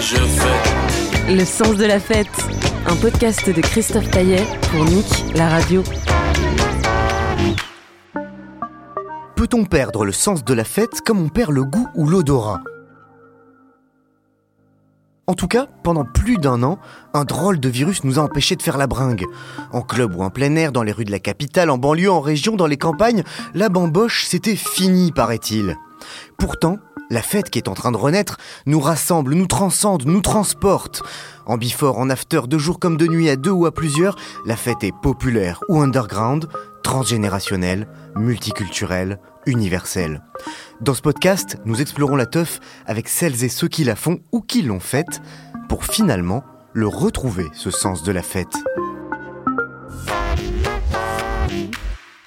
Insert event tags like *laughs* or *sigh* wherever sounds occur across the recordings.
Je. Le sens de la fête, un podcast de Christophe Taillet pour Nick, la radio. Peut-on perdre le sens de la fête comme on perd le goût ou l'odorat? En tout cas, pendant plus d'un an, un drôle de virus nous a empêchés de faire la bringue. En club ou en plein air, dans les rues de la capitale, en banlieue, en région, dans les campagnes, la bamboche, c'était fini, paraît-il. Pourtant, la fête qui est en train de renaître nous rassemble, nous transcende, nous transporte. En before, en after, de jour comme de nuit, à deux ou à plusieurs, la fête est populaire ou underground, transgénérationnelle, multiculturelle, universelle. Dans ce podcast, nous explorons la teuf avec celles et ceux qui la font ou qui l'ont faite, pour finalement le retrouver, ce sens de la fête.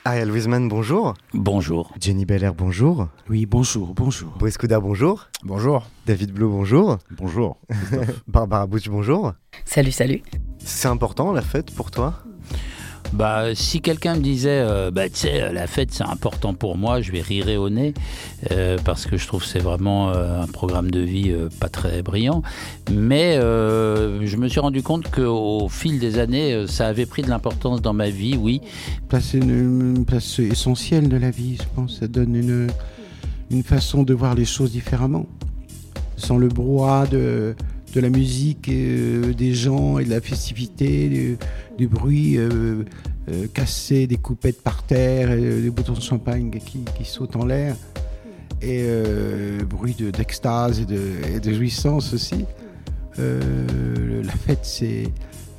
Ariel Wiesman, bonjour. Bonjour. Jenny Belair, bonjour. Oui, bonjour, bonjour. Boris Couda, bonjour. Bonjour. David Blou, bonjour. Bonjour. *laughs* Barbara Butch, bonjour. Salut, salut. C'est important la fête pour toi? Bah, si quelqu'un me disait, euh, bah, tu sais, la fête c'est important pour moi, je vais rire au nez, euh, parce que je trouve que c'est vraiment euh, un programme de vie euh, pas très brillant. Mais euh, je me suis rendu compte qu'au fil des années, ça avait pris de l'importance dans ma vie, oui. place une, une place essentielle de la vie, je pense. Ça donne une, une façon de voir les choses différemment. Sans le brouhaha de, de la musique, euh, des gens et de la festivité, du, bruit euh, euh, cassé, des coupettes par terre, des boutons de champagne qui, qui sautent en l'air, et bruit de- d'extase et, de, jouissance aussi. La fête, c'est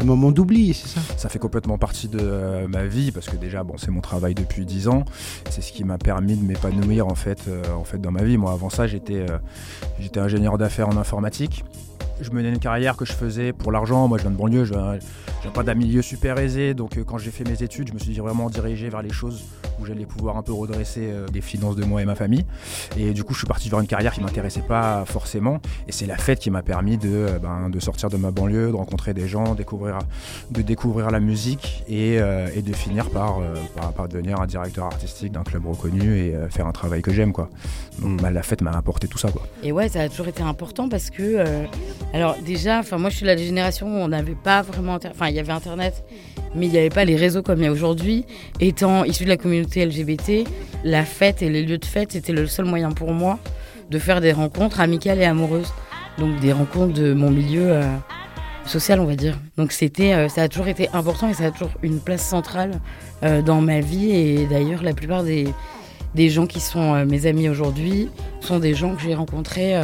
un moment d'oubli, c'est ça? Ça fait complètement partie de ma vie parce que déjà bon c'est mon travail depuis 10 ans. C'est ce qui m'a permis de m'épanouir en fait en fait dans ma vie. Moi avant ça j'étais j'étais ingénieur d'affaires en informatique. Je menais une carrière que je faisais pour l'argent. Moi je viens de banlieue, je viens, pas d'un milieu super aisé. Donc euh, quand j'ai fait mes études, je me suis vraiment dirigé vers les choses où j'allais pouvoir un peu redresser euh, les finances de moi et ma famille. Et du coup je suis parti vers une carrière qui m'intéressait pas forcément. Et c'est la fête qui m'a permis de, euh, ben, de sortir de ma banlieue, de rencontrer des gens, découvrir de découvrir la musique et, euh, et de finir par, euh, par, par devenir un directeur artistique d'un club reconnu et euh, faire un travail que j'aime quoi. Donc Mm. bah, la fête m'a apporté tout ça quoi. Et ouais, ça a toujours été important parce que, alors déjà, moi je suis de la génération où on n'avait pas vraiment, enfin il y avait Internet, mais il n'y avait pas les réseaux comme il y a aujourd'hui. Étant issu de la communauté LGBT, la fête et les lieux de fête c'était le seul moyen pour moi de faire des rencontres amicales et amoureuses. Donc des rencontres de mon milieu euh, social, on va dire. Donc c'était, euh, ça a toujours été important et ça a toujours une place centrale euh, dans ma vie. Et d'ailleurs, la plupart des, des gens qui sont mes amis aujourd'hui sont des gens que j'ai rencontrés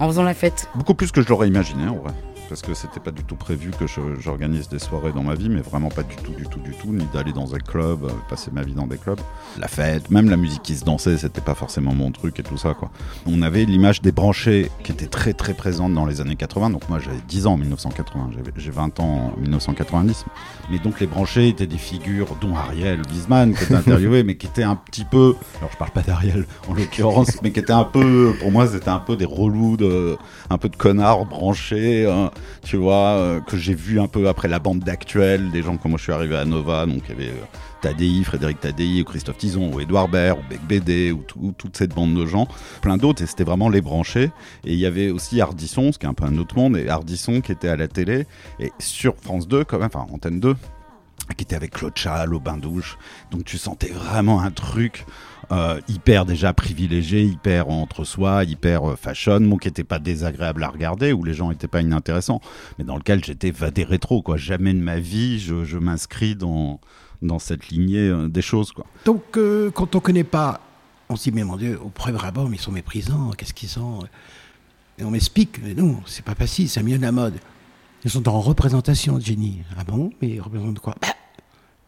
en faisant la fête. Beaucoup plus que je l'aurais imaginé en vrai. Parce que c'était pas du tout prévu que j'organise des soirées dans ma vie, mais vraiment pas du tout, du tout, du tout, ni d'aller dans un club, euh, passer ma vie dans des clubs. La fête, même la musique qui se dansait, c'était pas forcément mon truc et tout ça, quoi. On avait l'image des branchés qui était très très présente dans les années 80, donc moi j'avais 10 ans en 1980, j'avais- j'ai 20 ans en 1990. Mais donc les branchés étaient des figures, dont Ariel Wiesman, qui était interviewé, *laughs* mais qui était un petit peu, alors je parle pas d'Ariel en l'occurrence, mais qui était un peu, pour moi c'était un peu des relous, de, un peu de connards branchés, hein, tu vois, euh, que j'ai vu un peu après la bande d'actuels, des gens comme moi je suis arrivé à Nova, donc il y avait euh, Tadei, Frédéric Tadei, ou Christophe Tison, ou Édouard Baird, ou Bec BD, ou tout- toute cette bande de gens, plein d'autres, et c'était vraiment les branchés. Et il y avait aussi Ardisson, ce qui est un peu un autre monde, et Ardisson qui était à la télé, et sur France 2 quand même, enfin Antenne 2, qui était avec Claude Chal au bain-douche. Donc tu sentais vraiment un truc euh, hyper déjà privilégié, hyper entre soi, hyper euh, fashion, bon, qui était pas désagréable à regarder, où les gens étaient pas inintéressants, mais dans lequel j'étais vadé rétro, quoi. Jamais de ma vie, je, je m'inscris dans, dans cette lignée euh, des choses, quoi. Donc, euh, quand on connaît pas, on se dit, mais mon Dieu, au premier abord, mais ils sont méprisants, qu'est-ce qu'ils sont Et on m'explique, mais non, c'est pas facile, c'est mieux de la mode. Ils sont en représentation, Jenny. Ah bon? Mais ils représentent quoi? Bah,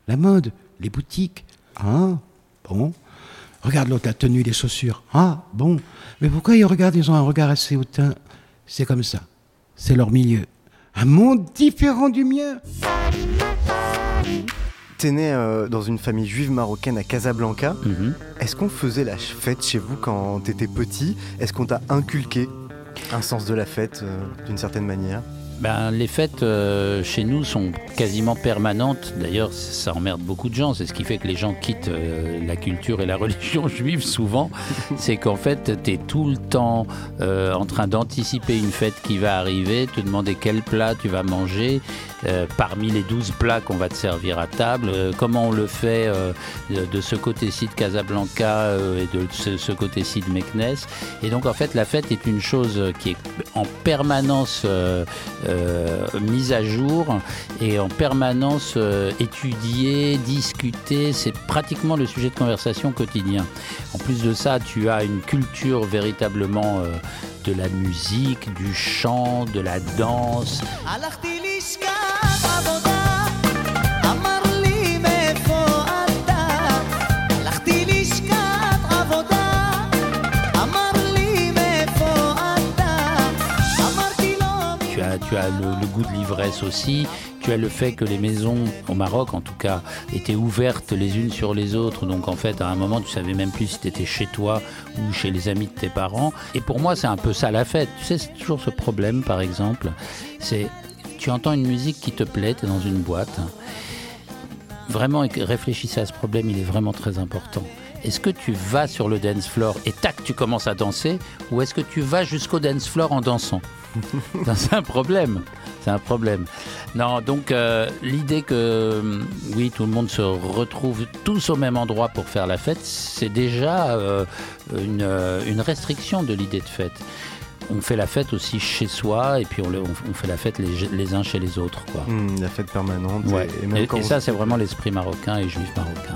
La mode, les boutiques. Ah, bon. Regarde l'autre, la tenue, les chaussures. Ah, bon. Mais pourquoi ils regardent Ils ont un regard assez hautain? C'est comme ça. C'est leur milieu. Un monde différent du mien. T'es né euh, dans une famille juive marocaine à Casablanca. Est-ce qu'on faisait la fête chez vous quand t'étais petit? Est-ce qu'on t'a inculqué un sens de la fête euh, d'une certaine manière? Ben, les fêtes euh, chez nous sont quasiment permanentes. D'ailleurs, ça emmerde beaucoup de gens. C'est ce qui fait que les gens quittent euh, la culture et la *laughs* religion juive souvent. C'est qu'en fait, tu es tout le temps euh, en train d'anticiper une fête qui va arriver, te demander quel plat tu vas manger. Euh, parmi les 12 plats qu'on va te servir à table, euh, comment on le fait euh, de, ce côté-ci de Casablanca euh, et de ce, côté-ci de Meknès. Et donc en fait la fête est une chose qui est en permanence euh, mise à jour et en permanence étudiée, discutée. C'est pratiquement le sujet de conversation quotidien. En plus de ça, tu as une culture véritablement de la musique, du chant, de la danse. Tu as, le goût de l'ivresse aussi. Tu as le fait que les maisons, au Maroc en tout cas, étaient ouvertes les unes sur les autres. Donc en fait, à un moment, tu savais même plus si tu étais chez toi ou chez les amis de tes parents. Et pour moi, c'est un peu ça la fête. Tu sais, c'est toujours ce problème, par exemple. C'est, tu entends une musique qui te plaît, tu es dans une boîte. Vraiment, réfléchissez à ce problème, il est vraiment très important. Est-ce que tu vas sur le dance floor et tac, tu commences à danser Ou est-ce que tu vas jusqu'au dance floor en dansant *laughs* C'est un problème. C'est un problème. Non, donc euh, l'idée que hum, oui, tout le monde se retrouve tous au même endroit pour faire la fête, c'est déjà euh, une, euh, une restriction de l'idée de fête. On fait la fête aussi chez soi et puis on, le- on- on fait la fête les, les uns chez les autres. Quoi. Hmm, La fête permanente. Ouais. Et, et même Et- quand et on- ça, c'est vraiment l'esprit marocain et juif marocain.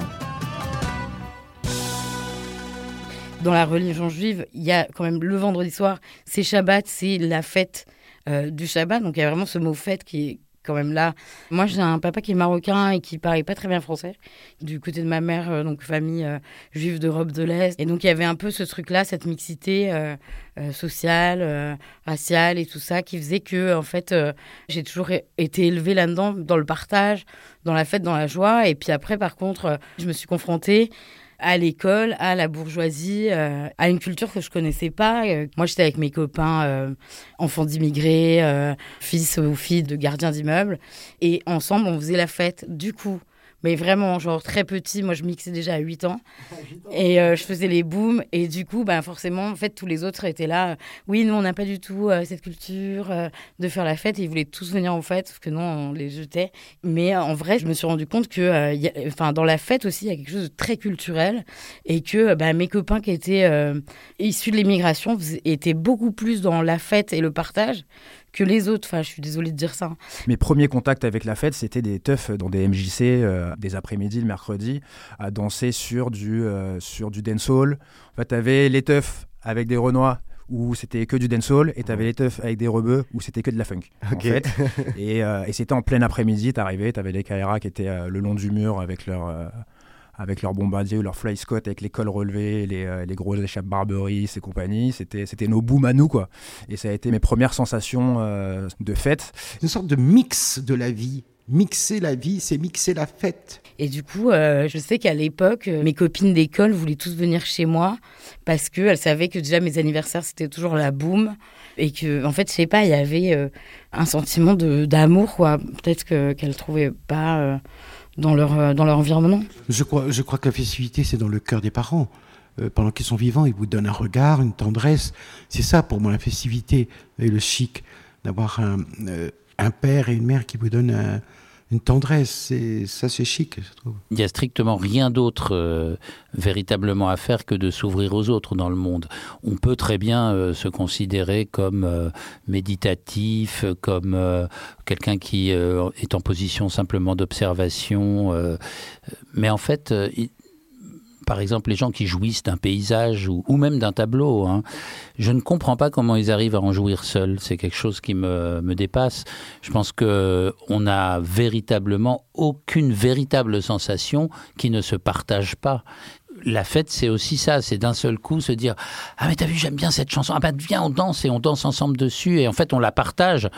Dans la religion juive, il y a quand même le vendredi soir, c'est Shabbat, c'est la fête euh, du Shabbat. Donc il y a vraiment ce mot fête qui est quand même là. Moi, j'ai un papa qui est marocain et qui parlait pas très bien français. Du côté de ma mère, euh, donc famille euh, juive d'Europe de l'Est. Et donc il y avait un peu ce truc-là, cette mixité sociale, raciale et tout ça, qui faisait que en fait, j'ai toujours été élevée là-dedans, dans le partage, dans la fête, dans la joie. Et puis après, par contre, je me suis confrontée à l'école, à la bourgeoisie, euh, à une culture que je connaissais pas. Euh, moi, j'étais avec mes copains, euh, enfants d'immigrés, fils ou filles de gardiens d'immeubles, et ensemble, on faisait la fête. Du coup, mais vraiment, genre très petit, moi, je mixais déjà à 8 ans, *laughs* et euh, je faisais les booms, et du coup, ben forcément, en fait, tous les autres étaient là. euh, oui, nous, on n'a pas du tout euh, cette culture euh, de faire la fête, et ils voulaient tous venir en fête, sauf que non, on les jetait. Mais en vrai, je me suis rendu compte que, y a- enfin, dans la fête aussi, il y a quelque chose de très culturel et que bah, mes copains qui étaient issus de l'immigration étaient beaucoup plus dans la fête et le partage que les autres. Enfin, je suis désolée de dire ça. hein. Mes premiers contacts avec la fête, c'était des teufs dans des MJC, euh, des après-midi, le mercredi, à danser sur du, euh, sur du dancehall. En fait, t'avais les teufs avec des renois où c'était que du dancehall et t'avais les teufs avec des rebeux où c'était que de la funk. en Ok. fait. *laughs* et euh, et c'était en plein après-midi, t'arrivais, t'avais les KRA qui étaient euh, le long du mur avec leur... euh, avec leur bombardier ou leur fly scott avec les cols relevés, les, euh, les grosses échappes Barberie et compagnie. C'était, c'était nos booms à nous, quoi. Et ça a été mes premières sensations euh, de fête. Une sorte de mix de la vie. Mixer la vie, c'est mixer la fête. Et du coup, euh, je sais qu'à l'époque, euh, mes copines d'école voulaient tous venir chez moi parce qu'elles savaient que déjà mes anniversaires, c'était toujours la boum. Et que, en fait, je sais pas, il y avait euh, un sentiment de- d'amour, quoi. Peut-être que- qu'elles trouvaient pas euh, dans, leur, euh, dans leur environnement. Je crois, je crois que la festivité, c'est dans le cœur des parents. Euh, pendant qu'ils sont vivants, ils vous donnent un regard, une tendresse. C'est ça pour moi la festivité et le chic, d'avoir un, euh, un père et une mère qui vous donnent un- une tendresse. C'est ça, c'est chic. Il n'y a strictement rien d'autre euh, véritablement à faire que de s'ouvrir aux autres dans le monde. On peut très bien euh, se considérer comme euh, méditatif, comme quelqu'un qui est en position simplement d'observation. mais en fait, par exemple, les gens qui jouissent d'un paysage ou, même d'un tableau, hein, je ne comprends pas comment ils arrivent à en jouir seuls. C'est quelque chose qui me, me dépasse. Je pense que on n'a véritablement aucune véritable sensation qui ne se partage pas la fête, c'est aussi ça, c'est d'un seul coup se dire ah mais t'as vu j'aime bien cette chanson, ah bah viens on danse et on danse ensemble dessus et en fait on la partage.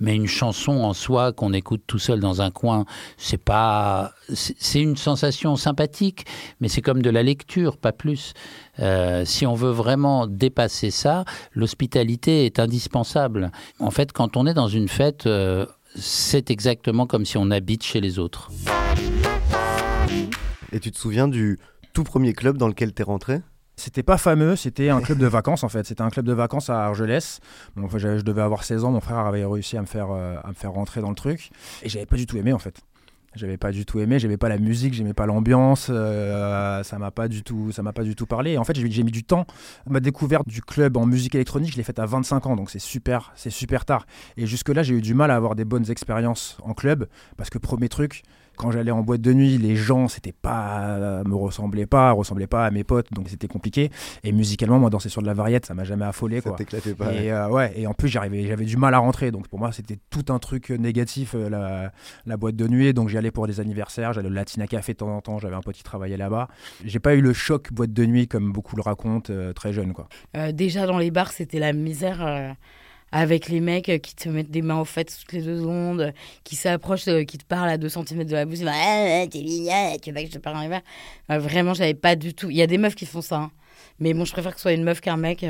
Mais une chanson en soi qu'on écoute tout seul dans un coin, c'est pas, c'est une sensation sympathique, mais c'est comme de la lecture, pas plus. Euh, si on veut vraiment dépasser ça, l'hospitalité est indispensable. En fait, quand on est dans une fête, euh, c'est exactement comme si on habite chez les autres. Et tu te souviens du tout premier club dans lequel t'es rentré? C'était pas fameux, c'était un club de vacances en fait. C'était un club de vacances à Argelès. Je devais avoir 16 ans, mon frère avait réussi à me faire, euh, à me faire rentrer dans le truc. Et j'avais pas du tout aimé en fait. J'avais pas du tout aimé, j'aimais pas la musique, j'aimais pas l'ambiance, euh, ça m'a pas du tout, ça m'a pas du tout parlé. Et en fait, j'ai j'ai mis du temps. Ma découverte du club en musique électronique, je l'ai faite à 25 ans, donc c'est super, c'est super tard. Et jusque là, j'ai eu du mal à avoir des bonnes expériences en club parce que premier truc, quand j'allais en boîte de nuit, les gens, c'était pas, me ressemblaient pas, ressemblaient pas à mes potes, donc c'était compliqué. Et musicalement, moi, danser sur de la variette, ça m'a jamais affolé, Ça quoi. t'éclatait pas, Et euh, ouais, et en plus, j'arrivais, j'avais du mal à rentrer, donc pour moi, c'était tout un truc négatif, euh, la, la boîte de nuit. Donc j'y allais pour des anniversaires, j'allais au Latina Café de temps en temps, j'avais un pote qui travaillait là-bas. J'ai pas eu le choc boîte de nuit comme beaucoup le racontent euh, très jeune, quoi. Euh, déjà dans les bars, c'était la misère euh, avec les mecs euh, qui te mettent des mains aux fêtes toutes les deux secondes, euh, qui s'approchent, euh, qui te parlent à 2 cm de la bouche, ah, t'es mignonne, tu veux que je te parle verres. Euh, Vraiment, j'avais pas du tout. Il y a des meufs qui font ça, hein. mais bon, je préfère que ce soit une meuf qu'un mec.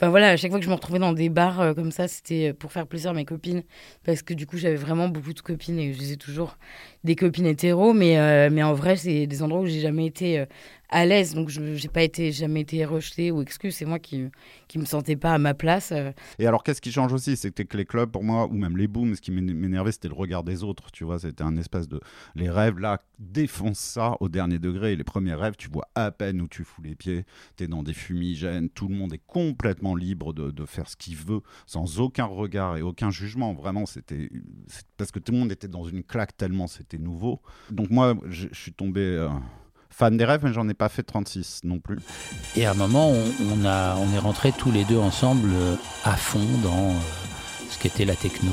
Enfin voilà, à chaque fois que je me retrouvais dans des bars euh, comme ça, c'était pour faire plaisir à mes copines, parce que du coup, j'avais vraiment beaucoup de copines et je disais toujours des copines hétéros, mais, euh, mais en vrai, c'est des endroits où j'ai jamais été euh, à l'aise, donc je j'ai pas été jamais été rejetée ou excuse, c'est moi qui qui me sentais pas à ma place. euh. Et alors, qu'est-ce qui change aussi? C'est que les clubs, pour moi, ou même les booms, ce qui m'én- m'énervait, c'était le regard des autres. Tu vois, c'était un espace de. Les rêves, là, défoncent ça au dernier degré. Les premiers rêves, tu vois à peine où tu fous les pieds. Tu es dans des fumigènes. Tout le monde est complètement libre de, faire ce qu'il veut, sans aucun regard et aucun jugement. Vraiment, c'était. Parce que tout le monde était dans une claque tellement c'était nouveau. Donc, moi, je suis tombé. euh, Fan des rêves, mais j'en ai pas fait 36 non plus. Et à un moment, on, on a, on est rentrés tous les deux ensemble euh, à fond dans euh, ce qu'était la techno.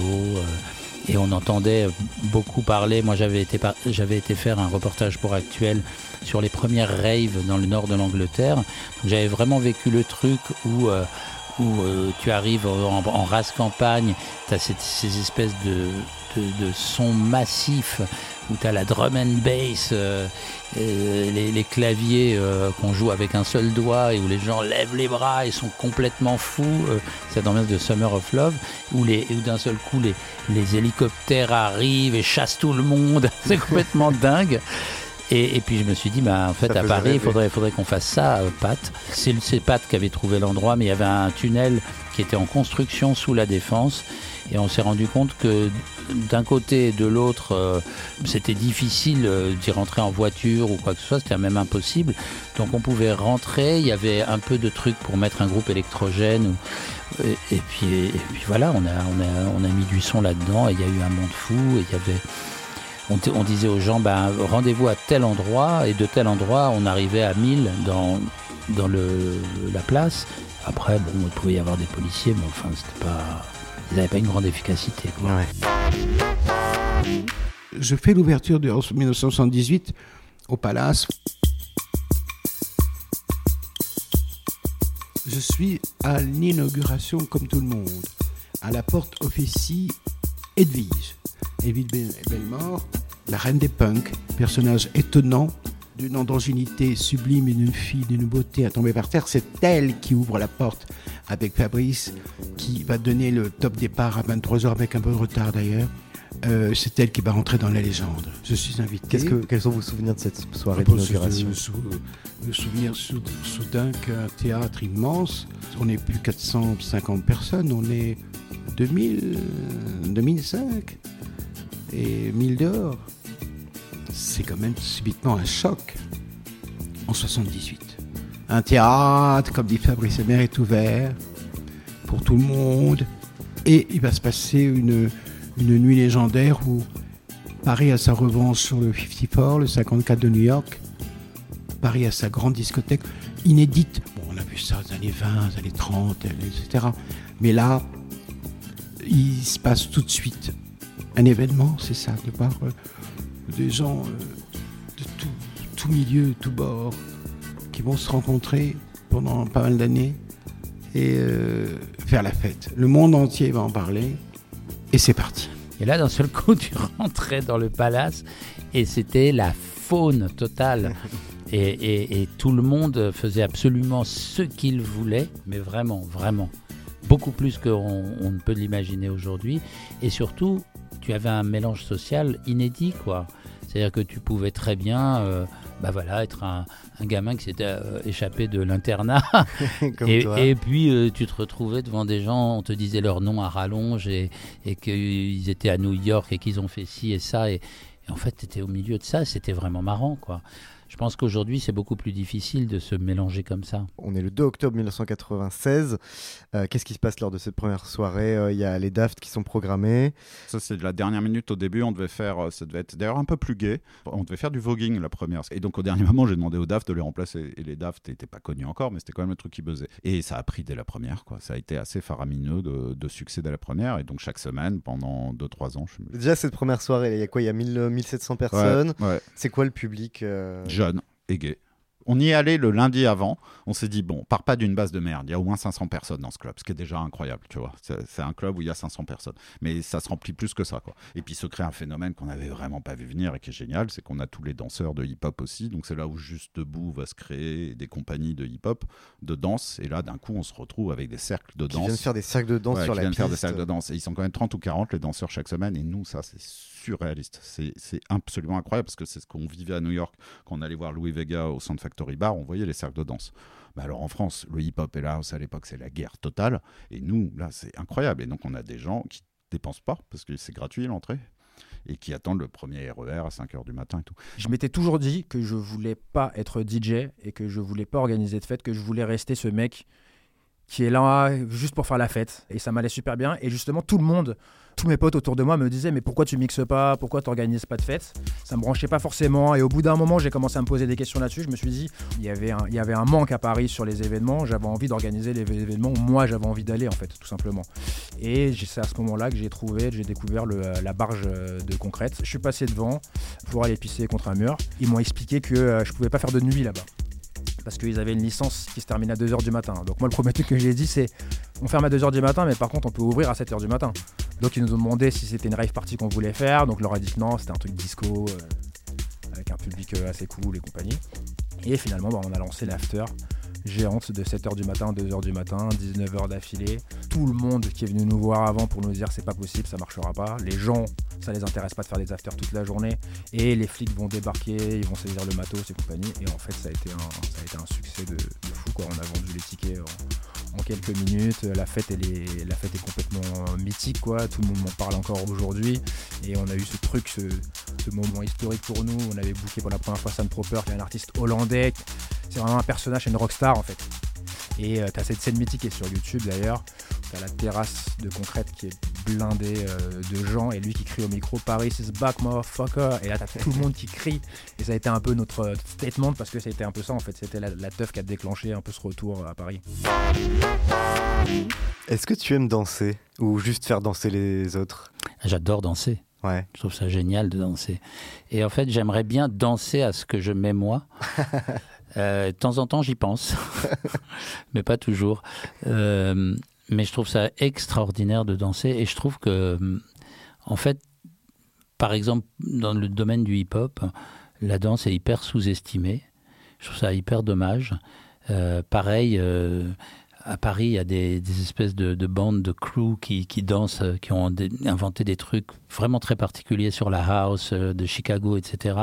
Et on entendait beaucoup parler. Moi, j'avais été, j'avais été faire un reportage pour Actuel sur les premières raves dans le nord de l'Angleterre. J'avais vraiment vécu le truc où, euh, euh, tu arrives en, en race campagne, tu as ces espèces de, de sons massifs où tu as la drum and bass, euh, euh, les, les claviers euh, qu'on joue avec un seul doigt et où les gens lèvent les bras et sont complètement fous. euh, cette ambiance de Summer of Love où, les, où d'un seul coup les, les hélicoptères arrivent et chassent tout le monde. *laughs* C'est complètement dingue. Et, et puis je me suis dit, bah, en fait, Ça à Paris, il faudrait, faudrait qu'on fasse ça, euh, Pat. C'est c'est Pat qui avait trouvé l'endroit, mais il y avait un tunnel qui était en construction sous la défense. Et on s'est rendu compte que d'un côté et de l'autre, euh, c'était difficile euh, d'y rentrer en voiture ou quoi que ce soit, c'était même impossible. Donc on pouvait rentrer, il y avait un peu de trucs pour mettre un groupe électrogène. Et, puis, voilà, on a, on, a, on a mis du son là-dedans et il y a eu un monde fou. Et il y avait, on disait aux gens, ben, rendez-vous à tel endroit. Et de tel endroit, on arrivait à 1000 dans, dans le, la place. Après, bon, il pouvait y avoir des policiers, mais enfin, c'était pas. Ils n'avaient pas une grande efficacité. Je fais l'ouverture de en 1978 au Palace. Je suis à l'inauguration comme tout le monde. À la porte officie Edwige. Edwige Be- Bellemare, la reine des punks, personnage étonnant, d'une androgynité sublime et d'une fille d'une beauté à tomber par terre. C'est elle qui ouvre la porte avec Fabrice, qui va donner le top départ à 23h avec un peu de retard d'ailleurs. Euh, c'est elle qui va rentrer dans la légende. Je suis invité. Que, quels sont vos souvenirs de cette soirée Ah, bah, d'inauguration Le, sou- le souvenir sou- soudain qu'un théâtre immense, on n'est plus 450 personnes, on est 2000, 2005 et 1000 dehors. C'est quand même subitement un choc en 78. Un théâtre, comme dit Fabrice Hébert, est ouvert pour tout le monde et il va se passer une, une nuit légendaire où Paris a sa revanche sur le 54, le 54 de New York. Paris a sa grande discothèque inédite. Bon, on a vu ça aux années 20, aux années 30, etc. Mais là, il se passe tout de suite un événement, c'est ça, de voir euh, des gens euh, de tout, tout milieu, tout bord, qui vont se rencontrer pendant pas mal d'années et euh, faire la fête. Le monde entier va en parler et c'est parti. Et là, d'un seul coup, tu rentrais dans le palace et c'était la faune totale. *laughs* Et, et- et tout le monde faisait absolument ce qu'il voulait, mais vraiment, vraiment. Beaucoup plus qu'on on ne peut l'imaginer aujourd'hui. Et surtout, tu avais un mélange social inédit, quoi. C'est-à-dire que tu pouvais très bien, euh, bah voilà, être un, un gamin qui s'était euh, échappé de l'internat. *laughs* Et, puis euh, tu te retrouvais devant des gens, on te disait leur nom à rallonge et, et qu'ils étaient à New York et qu'ils ont fait ci et ça. Et, et en fait, tu étais au milieu de ça, c'était vraiment marrant, quoi. Je pense qu'aujourd'hui, c'est beaucoup plus difficile de se mélanger comme ça. On est le 2 octobre 1996. Euh, Qu'est-ce qui se passe lors de cette première soirée? Euh, Il y a les Daft qui sont programmés. Ça, c'est de la dernière minute au début. On devait faire, euh, ça devait être d'ailleurs un peu plus gai. On devait faire du voguing la première. Et donc, au dernier moment, j'ai demandé aux Daft de les remplacer. Et les Daft n'étaient pas connus encore, mais c'était quand même le truc qui buzzait. Et ça a pris dès la première, quoi. Ça a été assez faramineux de, de succès dès la première. Et donc, chaque semaine, pendant 2-3 ans, je Déjà, cette première soirée, il y a quoi? Il y a 1000, euh, 1700 personnes. Ouais, ouais. C'est quoi le public euh, et gay. On y est allé le lundi avant. On s'est dit, bon, on part pas d'une base de merde. Il y a au moins 500 personnes dans ce club, ce qui est déjà incroyable, tu vois. C'est un club où il y a 500 personnes. Mais ça se remplit plus que ça, quoi. Et puis se crée un phénomène qu'on n'avait vraiment pas vu venir et qui est génial, c'est qu'on a tous les danseurs de hip-hop aussi. Donc c'est là où Juste Debout va se créer des compagnies de hip-hop, de danse. Et là, d'un coup, on se retrouve avec des cercles de danse. viennent faire des cercles de danse Ouais, sur la viennent faire des piste. cercles de danse. Et ils sont quand même 30 ou 40 les danseurs chaque semaine. Et nous, ça, c'est surréaliste. C'est absolument incroyable parce que c'est ce qu'on vivait à New York quand on allait voir Louis Vega au Sound Factory Bar. On voyait les cercles de danse. Bah alors en France, le hip-hop et la house à l'époque, c'est la guerre totale. Et nous, là, c'est incroyable. Et donc, on a des gens qui dépensent pas parce que c'est gratuit l'entrée et qui attendent le premier RER à 5 h du matin et tout. Je m'étais toujours dit que je voulais pas être DJ et que je voulais pas organiser de fête, que je voulais rester ce mec qui est là juste pour faire la fête. Et ça m'allait super bien. Et justement, tout le monde, tous mes potes autour de moi me disaient Mais pourquoi tu mixes pas? Pourquoi tu n'organises pas de fête? Ça me branchait pas forcément. Et au bout d'un moment, j'ai commencé à me poser des questions là-dessus. Je me suis dit il y, avait un, manque à Paris sur les événements. J'avais envie d'organiser les événements où moi j'avais envie d'aller, en fait, tout simplement. Et c'est à ce moment-là que j'ai trouvé, j'ai découvert la barge de concrète. Je suis passé devant pour aller pisser contre un mur. Ils m'ont expliqué que euh, je pouvais pas faire de nuit là-bas parce qu'ils avaient une licence qui se termine à 2h du matin. Donc moi le premier truc que j'ai dit c'est on ferme à 2h du matin mais par contre on peut ouvrir à 7h du matin. Donc ils nous ont demandé si c'était une rave party qu'on voulait faire. Donc leur ai dit non, c'était un truc disco euh, avec un public euh, assez cool et compagnie. Et finalement bah, on a lancé l'after géante de 7h du matin, 2h du matin, 19h d'affilée. Tout le monde qui est venu nous voir avant pour nous dire c'est pas possible, ça marchera pas. Les gens, ça les intéresse pas de faire des afters toute la journée. Et les flics vont débarquer, ils vont saisir le matos et compagnie. Et en fait, ça a été un, succès de, fou. Quoi. On a vendu les tickets en, quelques minutes. La fête, elle est, la fête est complètement mythique. Quoi. Tout le monde m'en parle encore aujourd'hui. Et on a eu ce truc, ce, moment historique pour nous. On avait booké pour la première fois Sam Proper, qui est un artiste hollandais. C'est vraiment un personnage, une rockstar en fait. Et euh, t'as cette scène mythique qui est sur YouTube d'ailleurs. T'as la terrasse de concrète qui est blindée euh, de gens et lui qui crie au micro Paris is back motherfucker. Et là t'as tout le monde qui crie. Et ça a été un peu notre euh, statement parce que c'était un peu ça en fait. C'était la, la teuf qui a déclenché un peu ce retour à Paris. Est-ce que tu aimes danser ou juste faire danser les autres? J'adore danser. Ouais. Je trouve ça génial de danser. Et en fait, j'aimerais bien danser à ce que je mets moi. *laughs* Euh, de temps en temps, j'y pense, *laughs* mais pas toujours. Euh, mais je trouve ça extraordinaire de danser et je trouve que, hum, en fait, par exemple, dans le domaine du hip-hop, la danse est hyper sous-estimée. Je trouve ça hyper dommage. Euh, pareil, euh, à Paris, il y a des, espèces de, de bandes de crew qui, qui dansent, euh, qui ont inventé des trucs vraiment très particuliers sur la house de Chicago, etc.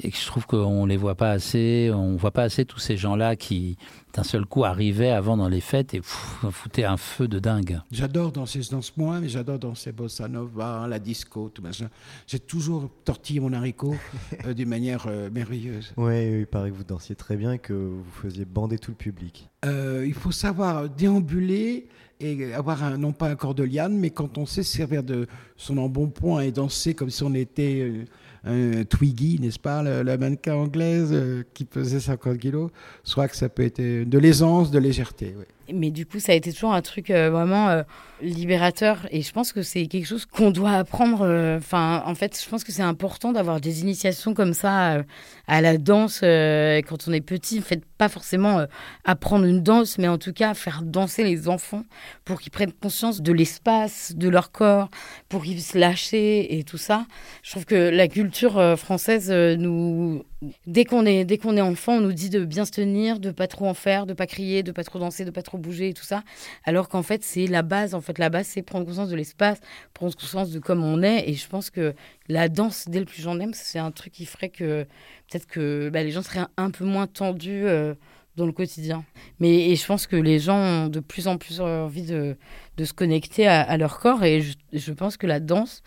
et que je trouve qu'on les voit pas assez. On voit pas assez tous ces gens-là qui, d'un seul coup, arrivaient avant dans les fêtes et pff, foutaient un feu de dingue. J'adore danser, je danse moins, mais j'adore danser bossa nova, la disco, tout machin. J'ai toujours tortillé mon haricot *laughs* euh, d'une manière euh, merveilleuse. Ouais, il paraît que vous dansiez très bien et que vous faisiez bander tout le public. Euh, il faut savoir déambuler et avoir un, non pas un corps de liane, mais quand on sait se servir de son embonpoint et danser comme si on était euh, un Twiggy, n'est-ce pas, la, la mannequin anglaise euh, qui pesait 50 kilos, soit que ça peut être euh, de l'aisance, de légèreté. oui. Mais du coup, ça a été toujours un truc euh, vraiment euh, libérateur. Et je pense que c'est quelque chose qu'on doit apprendre. euh, Enfin, en fait, je pense que c'est important d'avoir des initiations comme ça à la danse quand on est petit. En fait, pas forcément apprendre une danse, mais en tout cas faire danser les enfants pour qu'ils prennent conscience de l'espace, de leur corps, pour qu'ils se lâcher et tout ça. Je trouve que la culture française nous dès qu'on est dès est enfant, on nous dit de bien se tenir, de pas trop en faire, de pas crier, de pas trop danser, de pas trop bouger et tout ça. Alors qu'en fait, c'est la base. En fait, la base, c'est prendre conscience de l'espace, prendre conscience de comment on est. Et je pense que la danse, dès le plus jeune âge, c'est un truc qui ferait que peut-être que bah, les gens seraient un peu moins tendus. euh, dans le quotidien. Mais et je pense que les gens ont de plus en plus envie de, se connecter à, leur corps et je, pense que la danse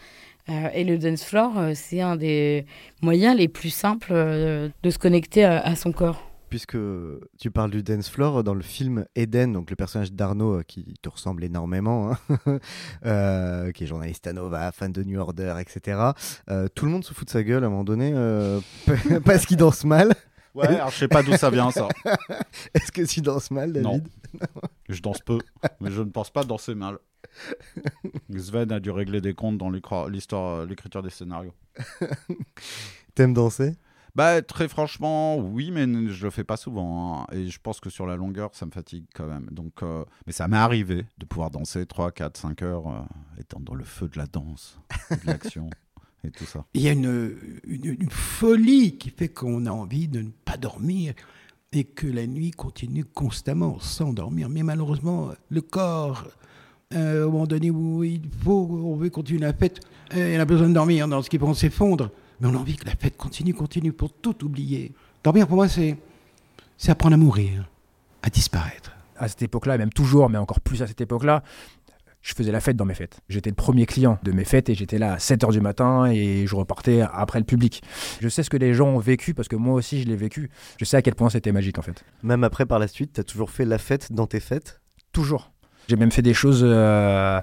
euh, et le dance floor, euh, c'est un des moyens les plus simples de se connecter à son corps. Puisque tu parles du dance floor, dans le film Eden, donc le personnage d'Arnaud euh, qui te ressemble énormément, hein, *laughs* euh, qui est journaliste à Nova, fan de New Order, etc. euh, tout le monde se fout de sa gueule à un moment donné euh, *laughs* *laughs* parce qu'il danse mal. Ouais, alors je sais pas d'où ça vient, ça. Est-ce que tu danses mal, David? Non. Je danse peu, mais je ne pense pas danser mal. Sven a dû régler des comptes dans l'écriture des scénarios. T'aimes danser? Bah, très franchement, oui, mais je le fais pas souvent. hein. Et je pense que sur la longueur, ça me fatigue quand même. Donc, euh, mais ça m'est arrivé de pouvoir danser 3, 4, 5 heures, euh, étant dans le feu de la danse, de l'action *laughs* et tout ça. Il y a une, une- une folie qui fait qu'on a envie de ne pas dormir et que la nuit continue constamment sans dormir. Mais malheureusement, le corps, euh, au moment donné où il faut, on veut continuer la fête, euh, il a besoin de dormir dans ce qui peut s'effondre. Mais on a envie que la fête continue, continue pour tout oublier. Dormir, pour moi, c'est c'est apprendre à mourir, à disparaître. À cette époque-là, et même toujours, mais encore plus à cette époque-là, je faisais la fête dans mes fêtes. J'étais le premier client de mes fêtes et j'étais là à 7h du matin et je repartais après le public. Je sais ce que les gens ont vécu parce que moi aussi je l'ai vécu. Je sais à quel point c'était magique en fait. Même après, par la suite, t'as toujours fait la fête dans tes fêtes? Toujours. J'ai même fait des choses euh,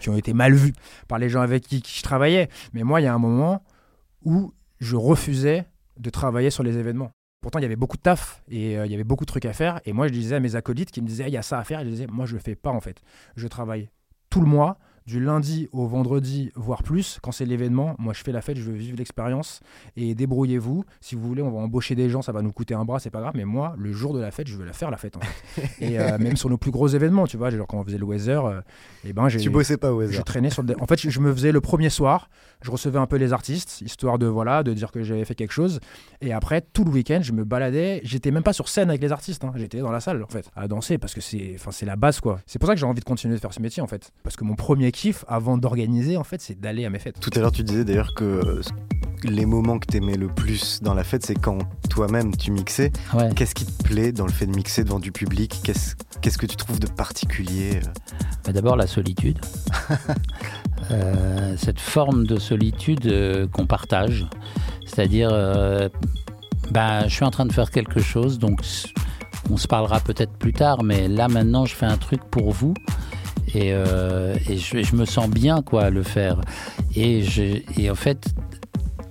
qui ont été mal vues par les gens avec qui, qui je travaillais. Mais moi, il y a un moment où je refusais de travailler sur les événements. Pourtant, il y avait beaucoup de taf et euh, il y avait beaucoup de trucs à faire. Et moi, je disais à mes acolytes qui me disaient, il y a ça à faire. Et je disais, moi, je le fais pas en fait. Je travaille tout le mois, du lundi au vendredi, voire plus. Quand c'est l'événement, moi, je fais la fête, je veux vivre l'expérience. Et débrouillez-vous. Si vous voulez, on va embaucher des gens, ça va nous coûter un bras, c'est pas grave. Mais moi, le jour de la fête, je veux la faire la fête en fait. *laughs* et euh, même sur nos plus gros événements, tu vois, genre quand on faisait le Weather, euh, eh ben, j'ai- Tu bossais pas au Weather. je traînais sur le... En fait, je, je me faisais le premier soir, je recevais un peu les artistes, histoire de voilà, de dire que j'avais fait quelque chose. Et après, tout le week-end, je me baladais. J'étais même pas sur scène avec les artistes, hein. j'étais dans la salle en fait, à danser parce que c'est, enfin, c'est la base quoi. C'est pour ça que j'ai envie de continuer de faire ce métier en fait, parce que mon premier kiff avant d'organiser en fait, c'est d'aller à mes fêtes. Tout à l'heure, tu disais d'ailleurs que euh, les moments que t'aimais le plus dans la fête, c'est quand toi-même tu mixais. Ouais. Qu'est-ce qui te plaît dans le fait de mixer devant du public? Qu'est-ce qu'est-ce que tu trouves de particulier euh? Bah, D'abord la solitude. *laughs* Euh, cette forme de solitude euh, qu'on partage. C'est-à-dire, euh, bah, je suis en train de faire quelque chose, donc on se parlera peut-être plus tard, mais là maintenant je fais un truc pour vous. Et, euh, et je, me sens bien quoi à le faire. Et, en fait,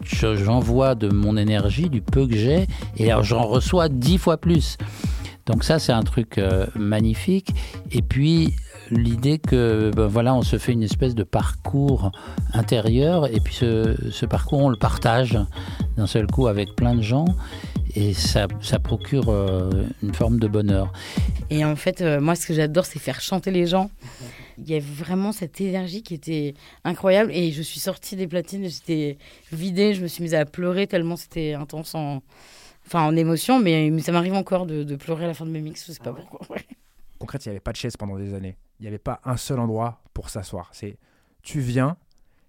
je- j'envoie de mon énergie, du peu que j'ai, et alors j'en reçois dix fois plus. Donc ça, c'est un truc euh, magnifique. Et puis l'idée que ben voilà, on se fait une espèce de parcours intérieur, et puis ce parcours, on le partage d'un seul coup avec plein de gens, et ça, ça procure euh, une forme de bonheur. Et en fait, euh, moi, ce que j'adore, c'est faire chanter les gens. Il y avait vraiment cette énergie qui était incroyable. Et je suis sortie des platines, j'étais vidée, je me suis mise à pleurer tellement c'était intense en, enfin, en émotion. Mais, ça m'arrive encore de, de pleurer à la fin de mes mix, je sais pas pourquoi. ouais. Concrète, il n'y avait pas de chaise pendant des années. Il n'y avait pas un seul endroit pour s'asseoir. C'est tu viens,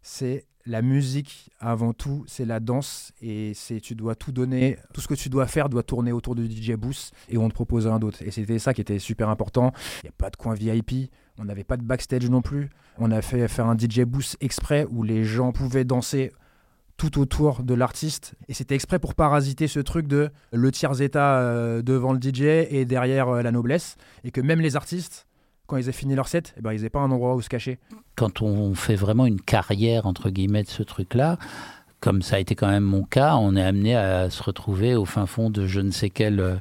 c'est la musique avant tout, c'est la danse et c'est tu dois tout donner. Tout ce que tu dois faire doit tourner autour du DJ booth et on te propose un d'autre. Et c'était ça qui était super important. Il n'y a pas de coin VIP. On n'avait pas de backstage non plus. On a fait faire un DJ booth exprès où les gens pouvaient danser tout autour de l'artiste. Et c'était exprès pour parasiter ce truc de le tiers état euh, devant le DJ et derrière euh, la noblesse. Et que même les artistes quand ils aient fini leur set, eh ben, ils n'avaient pas un endroit où se cacher. Quand on fait vraiment une carrière, entre guillemets, de ce truc-là, comme ça a été quand même mon cas, on est amené à se retrouver au fin fond de je ne sais quel. euh,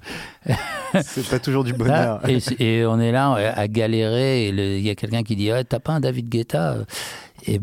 C'est pas toujours du bonheur. *laughs* et, on est là à galérer. Et il y a quelqu'un qui dit Ouais, T'as pas un David Guetta et,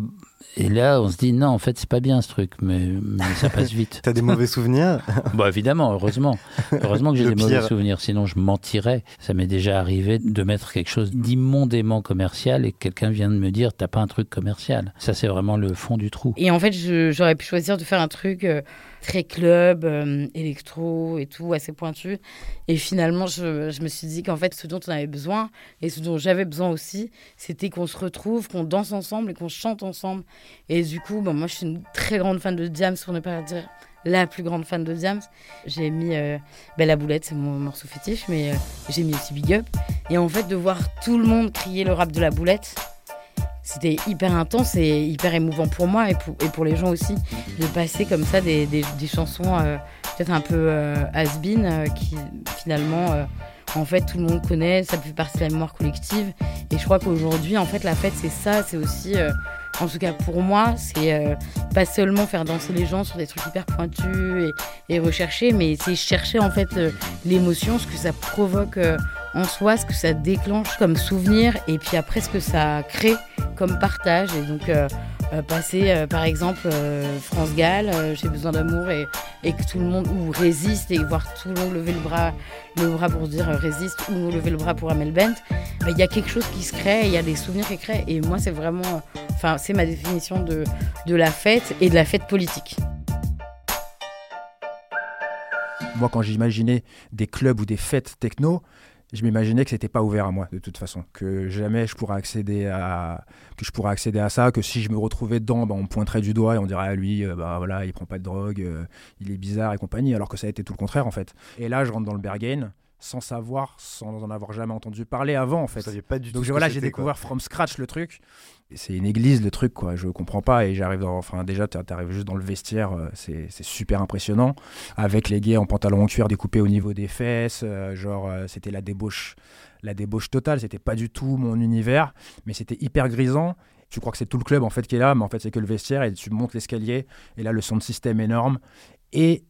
et là, on se dit Non, en fait, c'est pas bien ce truc, mais, mais ça passe vite. *laughs* T'as des mauvais souvenirs *laughs* Bah évidemment, heureusement. Heureusement que j'ai des mauvais souvenirs, sinon je mentirais. Ça m'est déjà arrivé de mettre quelque chose d'immondément commercial et que quelqu'un vient de me dire T'as pas un truc commercial. Ça, c'est vraiment le fond du trou. Et en fait, j'aurais pu choisir de faire un truc euh, très club, euh, électro et tout, assez pointu. Et finalement, je, je me suis dit qu'en fait, ce dont on avait besoin et ce dont j'avais besoin aussi, c'était qu'on se retrouve, qu'on danse ensemble et qu'on chante ensemble. Et du coup, bon, moi, je suis une très grande fan de Diams, pour ne pas dire la plus grande fan de Diams. J'ai mis euh, ben, La Boulette, c'est mon morceau fétiche, mais euh, j'ai mis aussi Big Up. Et en fait, de voir tout le monde crier le rap de La Boulette, c'était hyper intense et hyper émouvant pour moi et pour, et pour les gens aussi de passer comme ça des, des, des chansons euh, peut-être un peu has-been qui finalement en fait tout le monde connaît ça fait partie de la mémoire collective et je crois qu'aujourd'hui en fait la fête c'est ça c'est aussi en tout cas pour moi c'est euh, pas seulement faire danser les gens sur des trucs hyper pointus et, et recherchés mais c'est chercher en fait euh, l'émotion ce que ça provoque euh, en soi ce que ça déclenche comme souvenir et puis après ce que ça crée comme partage. Et donc, euh, passer euh, par exemple euh, France Gall, J'ai besoin d'amour, et, et que tout le monde ou résiste, et voir tout le monde lever le bras, le bras pour dire résiste, ou lever le bras pour Amel Bent, bah, il y a quelque chose qui se crée, il y a des souvenirs qui créent. Et moi, c'est vraiment. Enfin, c'est ma définition de, de la fête et de la fête politique. Moi, quand j'imaginais des clubs ou des fêtes techno, je m'imaginais que c'était pas ouvert à moi de toute façon, que jamais je pourrais accéder à que je pourrais accéder à ça, que si je me retrouvais dedans, bah, on me pointerait du doigt et on dirait à lui, euh, bah voilà, il prend pas de drogue, euh, il est bizarre et compagnie, alors que ça a été tout le contraire en fait. Et là, je rentre dans le Berghain sans savoir, sans en avoir jamais entendu parler avant en fait. pas du tout Donc que voilà, j'ai quoi. découvert from scratch le truc. C'est une église le truc quoi, je comprends pas et j'arrive dans enfin déjà tu arrives juste dans le vestiaire, euh, c'est super impressionnant avec les gays en pantalon en cuir découpés au niveau des fesses, euh, genre euh, c'était la débauche la débauche totale, c'était pas du tout mon univers, mais c'était hyper grisant. Tu crois que c'est tout le club en fait qui est là, mais en fait c'est que le vestiaire et tu montes l'escalier et là le son de système énorme et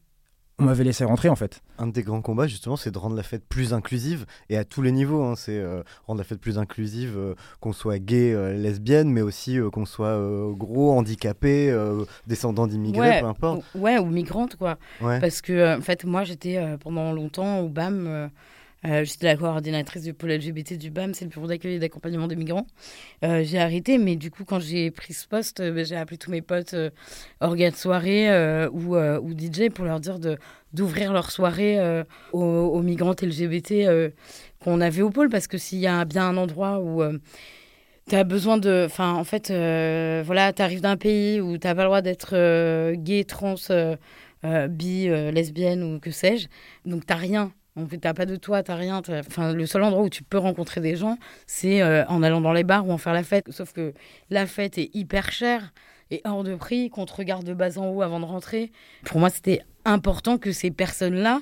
on m'avait laissé rentrer en fait. Un des grands combats, justement, c'est de rendre la fête plus inclusive et à tous les niveaux. hein. C'est euh, rendre la fête plus inclusive, euh, qu'on soit gay, euh, lesbienne, mais aussi euh, qu'on soit euh, gros, handicapé, euh, descendant d'immigrés, ouais, peu importe. ou- ouais, ou migrante, quoi. Ouais. Parce que, euh, en fait, moi, j'étais euh, pendant longtemps au BAM. Euh, j'étais la coordinatrice du pôle LGBT du BAM, c'est le bureau d'accueil et d'accompagnement des migrants. Euh, j'ai arrêté, mais du coup, quand j'ai pris ce poste, euh, ben, j'ai appelé tous mes potes euh, organes de soirée ou, ou DJ pour leur dire d'ouvrir leur soirée aux, aux migrantes LGBT qu'on avait au pôle, parce que s'il y a bien un endroit où tu as besoin de. Enfin, en fait, voilà, tu arrives d'un pays où tu pas le droit d'être gay, trans, bi, lesbienne ou que sais-je. Donc, tu rien. T'as pas de toi, t'as rien. Enfin, le seul endroit où tu peux rencontrer des gens, c'est euh, en allant dans les bars ou en faire la fête. Sauf que la fête est hyper chère et hors de prix, qu'on te regarde de bas en haut avant de rentrer. Pour moi, c'était important que ces personnes-là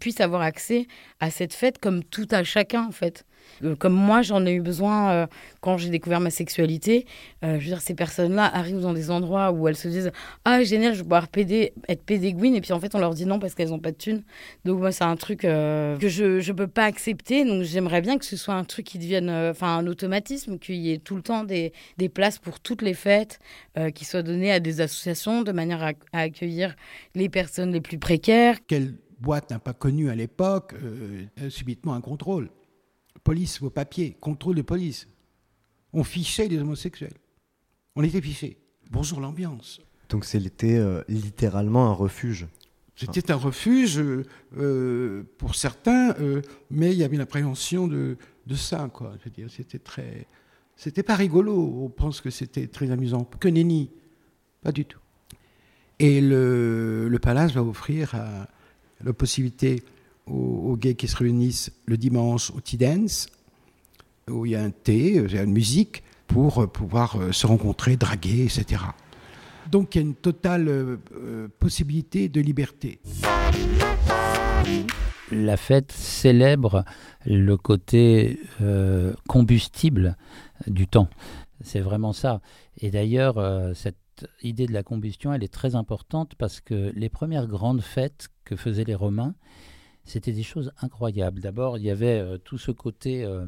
puissent avoir accès à cette fête comme tout à chacun, en fait. Euh, Comme moi, j'en ai eu besoin euh, quand j'ai découvert ma sexualité. Euh, je veux dire, ces personnes-là arrivent dans des endroits où elles se disent Ah, génial, je vais pouvoir pédé, être pédéguine. Et puis en fait, on leur dit non parce qu'elles n'ont pas de thunes. Donc, moi, c'est un truc que je ne peux pas accepter. Donc, j'aimerais bien que ce soit un truc qui devienne enfin un automatisme, qu'il y ait tout le temps des, des places pour toutes les fêtes, qui soient données à des associations de manière à, accueillir les personnes les plus précaires. Quelle boîte n'a pas connu à l'époque subitement un contrôle? Police, vos papiers, contrôle de police. On fichait les homosexuels. On était fichés. Bonjour l'ambiance. Donc c'était euh, littéralement un refuge. C'était un refuge euh, euh, pour certains, euh, mais il y avait l'appréhension de, de ça, quoi. Je veux dire, c'était très, c'était pas rigolo. On pense que c'était très amusant. Que nenni, pas du tout. Et le, le palace va offrir la possibilité aux, gays qui se réunissent le dimanche au tea dance, où il y a un thé, euh, il y a une musique pour euh, pouvoir euh, se rencontrer, draguer, etc. Donc il y a une totale possibilité de liberté. la fête célèbre le côté combustible du temps. C'est vraiment ça. Et d'ailleurs, cette idée de la combustion, elle est très importante parce que les premières grandes fêtes que faisaient les Romains, c'était des choses incroyables. D'abord, il y avait euh, tout ce côté euh,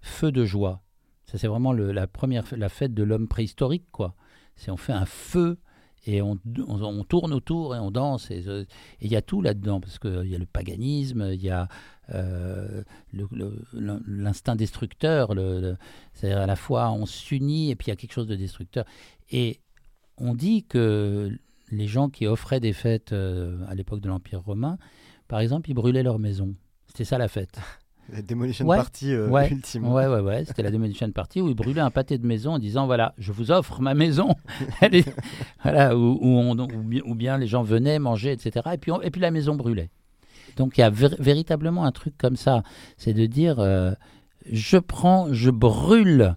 feu de joie. Ça, c'est vraiment la première la fête de l'homme préhistorique, quoi. C'est on fait un feu et on, on- tourne autour et on danse. Et euh, il y a tout là-dedans, parce qu'il y a le paganisme, il y a l'instinct destructeur. C'est-à-dire à la fois on s'unit et puis il y a quelque chose de destructeur. Et on dit que les gens qui offraient des fêtes à l'époque de l'Empire romain, par exemple, ils brûlaient leur maison. C'était ça la fête. *laughs* La Demolition Ouais, Party euh, ouais, ultime. Ouais, ouais, ouais. C'était la Demolition Party où ils brûlaient un pâté de maison en disant voilà, je vous offre ma maison. *laughs* Voilà, où, où on- où bien, les gens venaient manger, etc. Et puis, on- et puis la maison brûlait. Donc il y a véritablement un truc comme ça. C'est de dire euh, je prends, je brûle.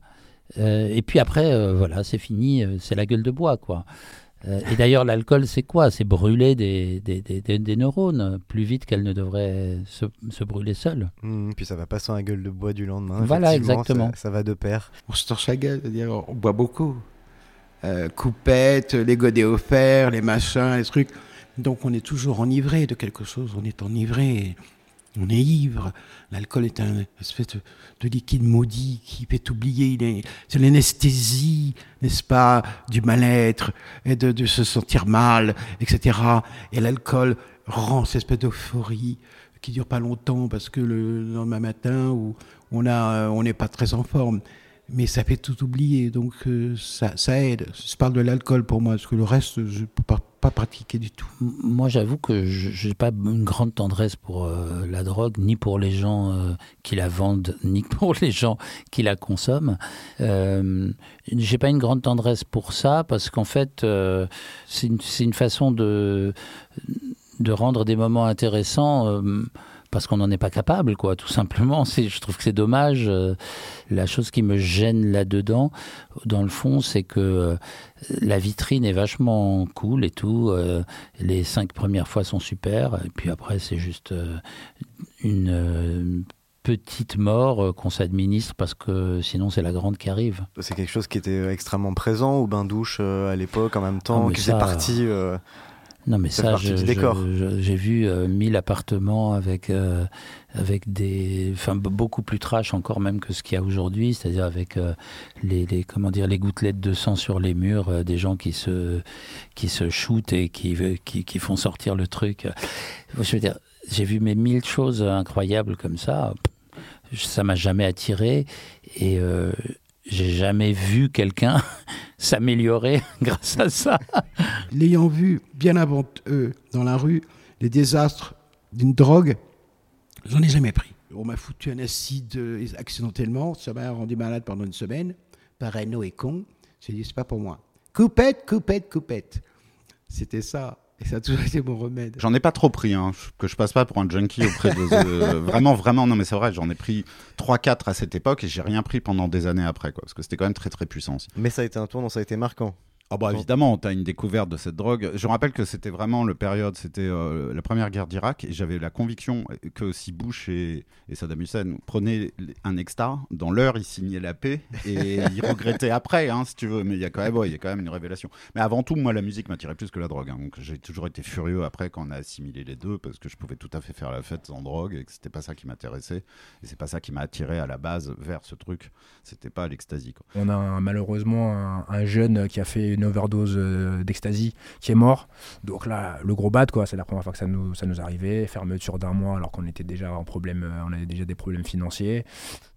euh, et puis après, euh, voilà, c'est fini, c'est la gueule de bois, quoi. Euh, et d'ailleurs, l'alcool, c'est quoi? C'est brûler des, des, des- des- des neurones plus vite qu'elles ne devraient se, se brûler seules. Mmh, puis ça va pas sans la gueule de bois du lendemain. Voilà, exactement. Ça, ça va de pair. On se torche la gueule, c'est-à-dire on boit beaucoup. Euh, coupettes, les godets offerts, les machins, les trucs. Donc on est toujours enivré de quelque chose, on est enivré, on est ivre. L'alcool est un espèce de, de liquide maudit qui fait oublier, c'est l'anesthésie, n'est-ce pas, du mal-être et de, se sentir mal, etc. Et l'alcool rend cette espèce d'euphorie qui dure pas longtemps parce que le lendemain matin euh, on n'est pas très en forme mais ça fait tout oublier donc euh, ça, aide je parle de l'alcool pour moi parce que le reste je peux pas, pratiquer du tout Moi, j'avoue que je n'ai pas une grande tendresse pour euh, la drogue, ni pour les gens euh, qui la vendent, *laughs* ni pour les gens qui la consomment. Euh, j'ai pas une grande tendresse pour ça parce qu'en fait, c'est une, façon de rendre des moments intéressants. Parce qu'on n'en est pas capable, quoi, tout simplement. C'est, je trouve que c'est dommage. euh, la chose qui me gêne là-dedans, dans le fond, c'est que euh, la vitrine est vachement cool et tout. euh, les cinq premières fois sont super. Et puis après, c'est juste une petite mort qu'on s'administre parce que sinon, c'est la grande qui arrive. C'est quelque chose qui était extrêmement présent au bain-douche euh, à l'époque en même temps, Ah, mais qui ça- faisait partie. euh, Non, mais ça j'ai vu euh, 1000 appartements avec, euh, avec des. Enfin, beaucoup plus trash encore même que ce qu'il y a aujourd'hui, c'est-à-dire avec euh, les, les, comment dire, les gouttelettes de sang sur les murs, euh, des gens qui se, qui se shootent et qui, qui, qui font sortir le truc. Je veux dire, j'ai vu mes mille choses incroyables comme ça. Ça m'a jamais attiré et j'ai jamais vu quelqu'un *laughs* s'améliorer *laughs* grâce à ça. l'ayant vu bien avant eux dans la rue les désastres d'une drogue j'en ai jamais pris. On m'a foutu un acide euh, accidentellement. Ça m'a rendu malade pendant une semaine. Parano et con. J'ai dit c'est pas pour moi. Coupette coupette coupette. C'était ça et ça a toujours *laughs* été mon remède J'en ai pas trop pris, hein, que je passe pas pour un junkie auprès de. euh, *laughs* vraiment, vraiment, non, mais c'est vrai, j'en ai pris 3-4 à cette époque et j'ai rien pris pendant des années après, quoi, parce que c'était quand même très très puissant aussi. Mais ça a été un tournant, ça a été marquant. Ah bah évidemment, tu as une découverte de cette drogue. Je rappelle que c'était vraiment le période, c'était euh, la première guerre d'Irak, et j'avais la conviction que si Bush et, et Saddam Hussein prenaient un extra, dans l'heure, ils signaient la paix, et *laughs* ils regrettaient après, hein, si tu veux. Mais il y a quand même, ouais, y a quand même une révélation. Mais avant tout, moi, la musique m'attirait plus que la drogue. hein. donc j'ai toujours été furieux après quand on a assimilé les deux, parce que je pouvais tout à fait faire la fête sans drogue, et que c'était pas ça qui m'intéressait, et c'est pas ça qui m'a attiré à la base vers ce truc. C'était pas quoi. On a un- malheureusement un, un jeune qui a fait une overdose euh, d'ecstasy qui est mort. Donc là, le gros bad, quoi. C'est la première fois que ça nous, ça nous arrivait. Fermeture d'un mois alors qu'on était déjà en problème, euh, on avait déjà des problèmes financiers.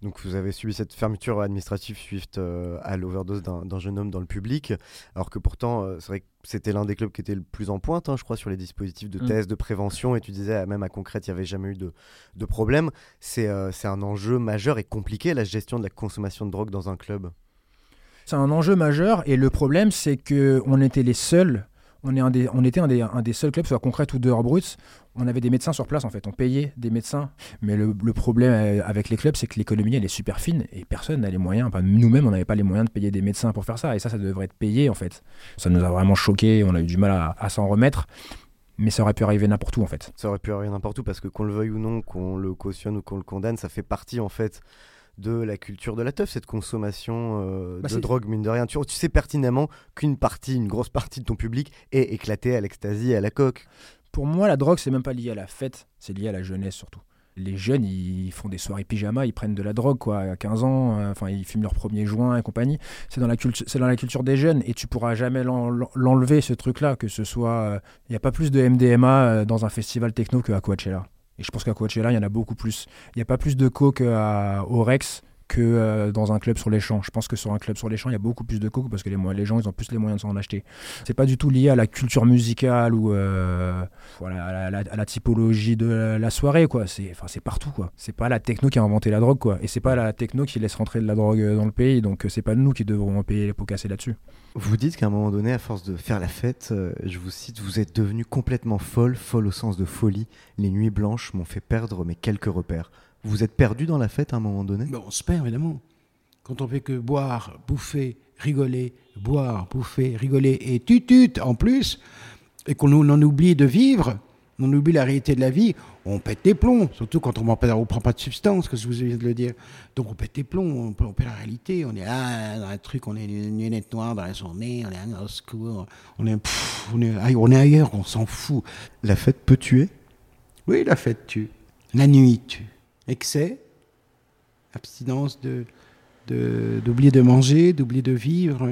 Donc vous avez subi cette fermeture administrative suite euh, à l'overdose d'un jeune homme dans le public, alors que pourtant c'est vrai que c'était l'un des clubs qui était le plus en pointe, hein, je crois, sur les dispositifs de Mm. thèse, de prévention, et tu disais euh, même à concrète, il n'y avait jamais eu de, de problème. C'est euh, c'est un enjeu majeur et compliqué, la gestion de la consommation de drogue dans un club. C'est un enjeu majeur et le problème c'est que on était les seuls. On, est un des, on était un des, un des seuls clubs, soit concrète ou dehors brut. On avait des médecins sur place en fait, on payait des médecins. Mais le, problème euh, avec les clubs, c'est que l'économie elle est super fine et personne n'a les moyens. Nous-mêmes, on n'avait pas les moyens de payer des médecins pour faire ça. Et ça, ça devrait être payé en fait. Ça nous a vraiment choqué, on a eu du mal à, à s'en remettre. mais ça aurait pu arriver n'importe où en fait. Ça aurait pu arriver n'importe où parce que qu'on le veuille ou non, qu'on le cautionne ou qu'on le condamne, ça fait partie en fait de la culture de la teuf, cette consommation euh, Bah, de drogue, mine de rien. Tu, tu sais pertinemment qu'une partie, une grosse partie de ton public est éclatée à l'ecstasy et à la coque. Pour moi, la drogue, c'est même pas lié à la fête, c'est lié à la jeunesse surtout. Les jeunes, ils font des soirées pyjama, ils prennent de la drogue, quoi, à 15 ans, euh, enfin, ils fument leur premier joint et compagnie. C'est dans, la c'est dans la culture des jeunes et tu pourras jamais l'en- l'enlever, ce truc-là, que ce soit. Il n'y a pas plus de MDMA euh, dans un festival techno qu'à Coachella. Et je pense qu'à Coachella, il y en a beaucoup plus. Il n'y a pas plus de coke à- au Rex que euh, dans un club sur les champs. Je pense que sur un club sur les champs, il y a beaucoup plus de coke parce que les, gens, ils ont plus les moyens de s'en acheter. C'est pas du tout lié à la culture musicale ou euh, à, la, typologie de la, soirée, quoi. C'est, partout, quoi. C'est pas la techno qui a inventé la drogue, quoi. Et c'est pas la techno qui laisse rentrer de la drogue euh, dans le pays. Donc, c'est pas nous qui devrons payer les pots cassés là-dessus. Vous dites qu'à un moment donné, à force de faire la fête, je vous cite, vous êtes devenu complètement folle, folle au sens de folie. Les nuits blanches m'ont fait perdre mes quelques repères. Vous êtes perdu dans la fête à un moment donné? Bon, on se perd évidemment. Quand on fait que boire, bouffer, rigoler, boire, bouffer, rigoler et tutut en plus, et qu'on on en oublie de vivre, on oublie la réalité de la vie, on pète des plombs, surtout quand on ne prend pas de substance, que je vous viens de le dire. Donc on pète des plombs, on, on pète la réalité, on est là dans un truc, on est une lunette noire dans la journée, on est au secours, on est, pff, on est, on est ailleurs, on s'en fout. La fête peut tuer? Oui, la fête tue. La nuit tue. Excès, abstinence de de- d'oublier de, manger, d'oublier de vivre,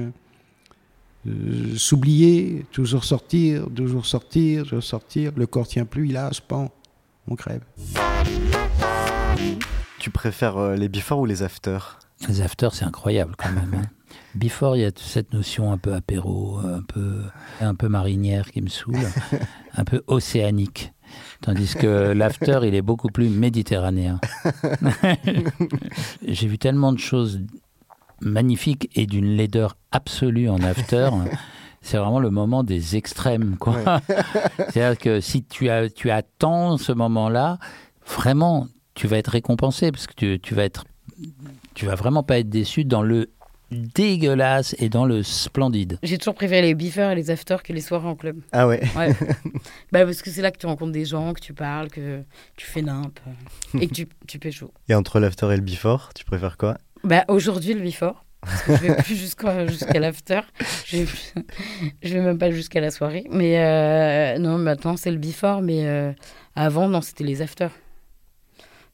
euh, s'oublier, toujours sortir, toujours sortir, toujours sortir. Le corps tient plus, il lâche, pan, on crève. Tu préfères euh, les before ou les after Les afters, c'est incroyable quand même. hein. *laughs* Before, il y a cette notion un peu apéro, un peu, un peu marinière qui me saoule, *laughs* un peu océanique. Tandis que *laughs* l'after, il est beaucoup plus méditerranéen. *laughs* J'ai vu tellement de choses magnifiques et d'une laideur absolue en after. *laughs* C'est vraiment le moment des extrêmes. quoi. C'est-à-dire que si tu, as, tu attends ce moment-là, vraiment, tu vas être récompensé parce que tu, tu vas être tu vas vraiment pas être déçu dans le dégueulasse et dans le splendide. J'ai toujours préféré les beefers et les afters que les soirées en club. Ah ouais Ouais. *laughs* bah, parce que c'est là que tu rencontres des gens, que tu parles, que tu fais nimp euh, et que tu, tu pécho. Et entre l'after et le before, tu préfères quoi? Bah, aujourd'hui, le before. Parce que je vais plus *laughs* jusqu'à jusqu'à l'after. Je vais, plus- je vais même pas jusqu'à la soirée. Mais euh, non, maintenant, c'est le before. Mais euh, avant, non, c'était les afters.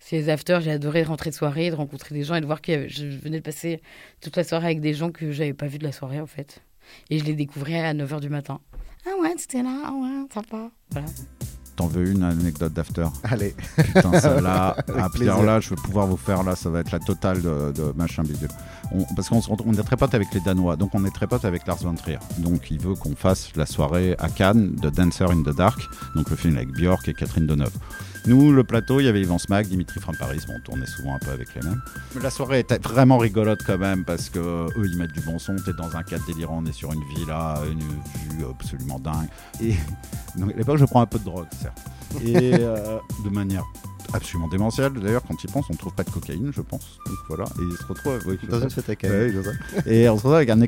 C'est les afters. J'ai adoré rentrer de soirée, de rencontrer des gens et de voir que je venais de passer toute la soirée avec des gens que j'avais pas vu de la soirée, en fait. Et je les découvrais à 9h du matin. Ah ouais, c'était là, ah ouais, sympa. Voilà. T'en veux une anecdote d'after? Allez. Putain, celle-là, *laughs* ah, plaisir. alors là, je vais pouvoir vous faire, là, ça va être la totale de, de machin bidule. On- parce qu'on on est très potes avec les Danois, donc on est très potes avec Lars von Trier. Donc il veut qu'on fasse la soirée à Cannes de Dancer in the Dark, donc le film avec Björk et Catherine Deneuve. Nous, le plateau, il y avait Yvan Smack, Dimitri from Paris, bon, on tournait souvent un peu avec les mêmes. La soirée était vraiment rigolote quand même, parce que eux, ils mettent du bon son, t'es dans un cadre délirant, on est sur une villa, une vue absolument dingue. Et *laughs* donc, à l'époque, je prends un peu de drogue, certes. Et *laughs* euh, de manière absolument démentielle. D'ailleurs, quand il pense, on trouve pas de cocaïne, je pense. Donc voilà. Et il se retrouve oui, Dans une fête à. Ouais. Et on se retrouve avec un